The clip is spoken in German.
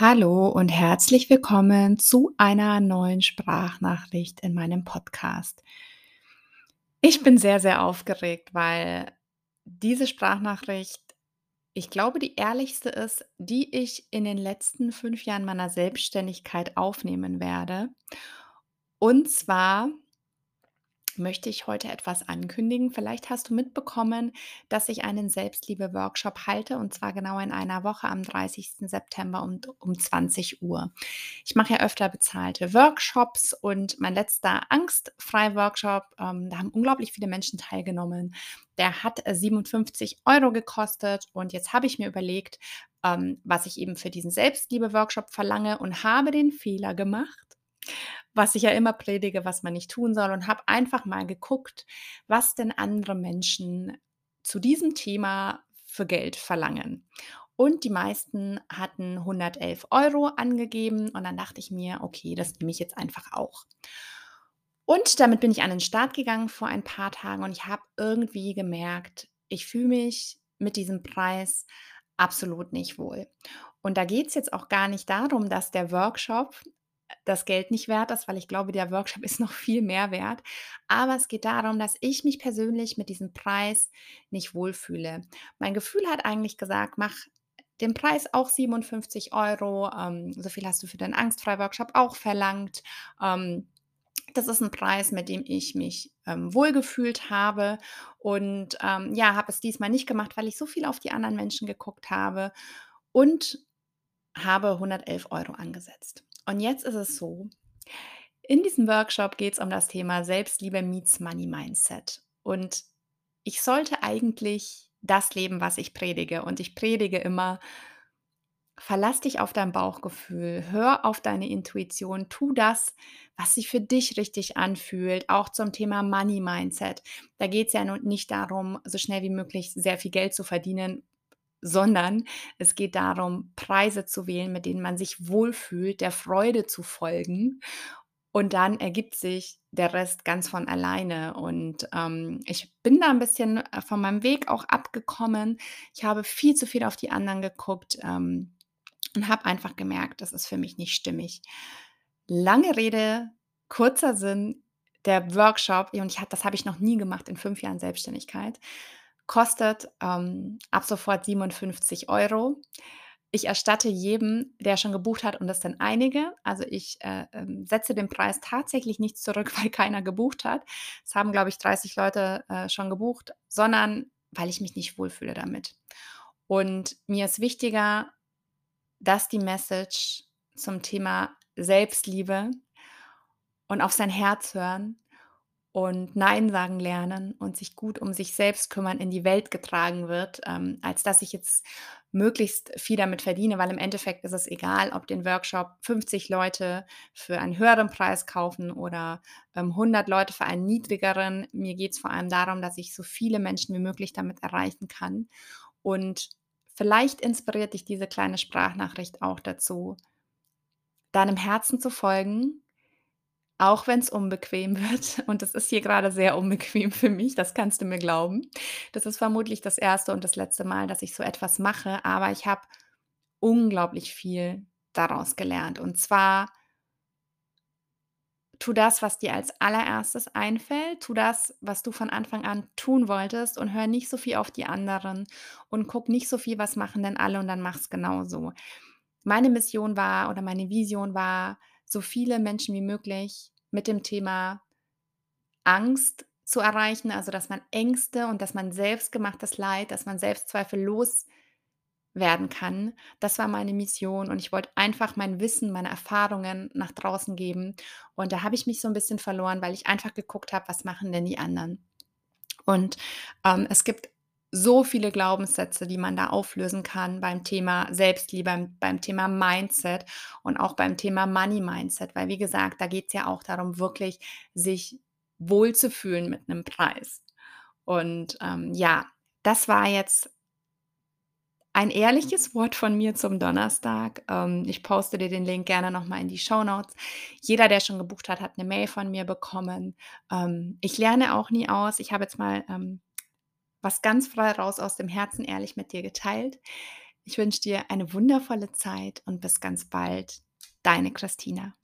Hallo und herzlich willkommen zu einer neuen Sprachnachricht in meinem Podcast. Ich bin sehr, sehr aufgeregt, weil diese Sprachnachricht, ich glaube, die ehrlichste ist, die ich in den letzten fünf Jahren meiner Selbstständigkeit aufnehmen werde. Und zwar möchte ich heute etwas ankündigen. Vielleicht hast du mitbekommen, dass ich einen Selbstliebe-Workshop halte und zwar genau in einer Woche am 30. September um, um 20 Uhr. Ich mache ja öfter bezahlte Workshops und mein letzter Angstfrei-Workshop, ähm, da haben unglaublich viele Menschen teilgenommen. Der hat 57 äh, Euro gekostet und jetzt habe ich mir überlegt, ähm, was ich eben für diesen Selbstliebe-Workshop verlange und habe den Fehler gemacht was ich ja immer predige, was man nicht tun soll und habe einfach mal geguckt, was denn andere Menschen zu diesem Thema für Geld verlangen. Und die meisten hatten 111 Euro angegeben und dann dachte ich mir, okay, das nehme ich jetzt einfach auch. Und damit bin ich an den Start gegangen vor ein paar Tagen und ich habe irgendwie gemerkt, ich fühle mich mit diesem Preis absolut nicht wohl. Und da geht es jetzt auch gar nicht darum, dass der Workshop das Geld nicht wert ist, weil ich glaube, der Workshop ist noch viel mehr wert. Aber es geht darum, dass ich mich persönlich mit diesem Preis nicht wohlfühle. Mein Gefühl hat eigentlich gesagt, mach den Preis auch 57 Euro. Ähm, so viel hast du für den Angstfrei-Workshop auch verlangt. Ähm, das ist ein Preis, mit dem ich mich ähm, wohlgefühlt habe. Und ähm, ja, habe es diesmal nicht gemacht, weil ich so viel auf die anderen Menschen geguckt habe und habe 111 Euro angesetzt. Und jetzt ist es so, in diesem Workshop geht es um das Thema Selbstliebe meets Money Mindset. Und ich sollte eigentlich das leben, was ich predige. Und ich predige immer, verlass dich auf dein Bauchgefühl, hör auf deine Intuition, tu das, was sich für dich richtig anfühlt, auch zum Thema Money Mindset. Da geht es ja nicht darum, so schnell wie möglich sehr viel Geld zu verdienen, sondern es geht darum, Preise zu wählen, mit denen man sich wohlfühlt, der Freude zu folgen. Und dann ergibt sich der Rest ganz von alleine. Und ähm, ich bin da ein bisschen äh, von meinem Weg auch abgekommen. Ich habe viel zu viel auf die anderen geguckt ähm, und habe einfach gemerkt, das ist für mich nicht stimmig. Lange Rede, kurzer Sinn, der Workshop, und ich, das habe ich noch nie gemacht in fünf Jahren Selbstständigkeit, kostet ähm, ab sofort 57 Euro. Ich erstatte jedem, der schon gebucht hat, und das sind einige. Also ich äh, ähm, setze den Preis tatsächlich nicht zurück, weil keiner gebucht hat. Es haben, glaube ich, 30 Leute äh, schon gebucht, sondern weil ich mich nicht wohlfühle damit. Und mir ist wichtiger, dass die Message zum Thema Selbstliebe und auf sein Herz hören und Nein sagen lernen und sich gut um sich selbst kümmern in die Welt getragen wird, ähm, als dass ich jetzt möglichst viel damit verdiene, weil im Endeffekt ist es egal, ob den Workshop 50 Leute für einen höheren Preis kaufen oder ähm, 100 Leute für einen niedrigeren. Mir geht es vor allem darum, dass ich so viele Menschen wie möglich damit erreichen kann. Und vielleicht inspiriert dich diese kleine Sprachnachricht auch dazu, deinem Herzen zu folgen auch wenn es unbequem wird und es ist hier gerade sehr unbequem für mich, das kannst du mir glauben. Das ist vermutlich das erste und das letzte Mal, dass ich so etwas mache, aber ich habe unglaublich viel daraus gelernt. Und zwar tu das, was dir als Allererstes einfällt, tu das, was du von Anfang an tun wolltest und hör nicht so viel auf die anderen und guck nicht so viel, was machen denn alle und dann mach's genauso. Meine Mission war oder meine Vision war, so viele Menschen wie möglich mit dem Thema Angst zu erreichen, also dass man Ängste und dass man selbstgemachtes Leid, dass man Selbstzweifel loswerden kann. Das war meine Mission und ich wollte einfach mein Wissen, meine Erfahrungen nach draußen geben. Und da habe ich mich so ein bisschen verloren, weil ich einfach geguckt habe, was machen denn die anderen. Und ähm, es gibt so viele Glaubenssätze, die man da auflösen kann beim Thema Selbstliebe, beim, beim Thema Mindset und auch beim Thema Money Mindset, weil wie gesagt, da geht es ja auch darum, wirklich sich wohlzufühlen mit einem Preis. Und ähm, ja, das war jetzt ein ehrliches Wort von mir zum Donnerstag. Ähm, ich poste dir den Link gerne nochmal in die Show Notes. Jeder, der schon gebucht hat, hat eine Mail von mir bekommen. Ähm, ich lerne auch nie aus. Ich habe jetzt mal ähm, was ganz frei raus aus dem Herzen ehrlich mit dir geteilt. Ich wünsche dir eine wundervolle Zeit und bis ganz bald. Deine Christina.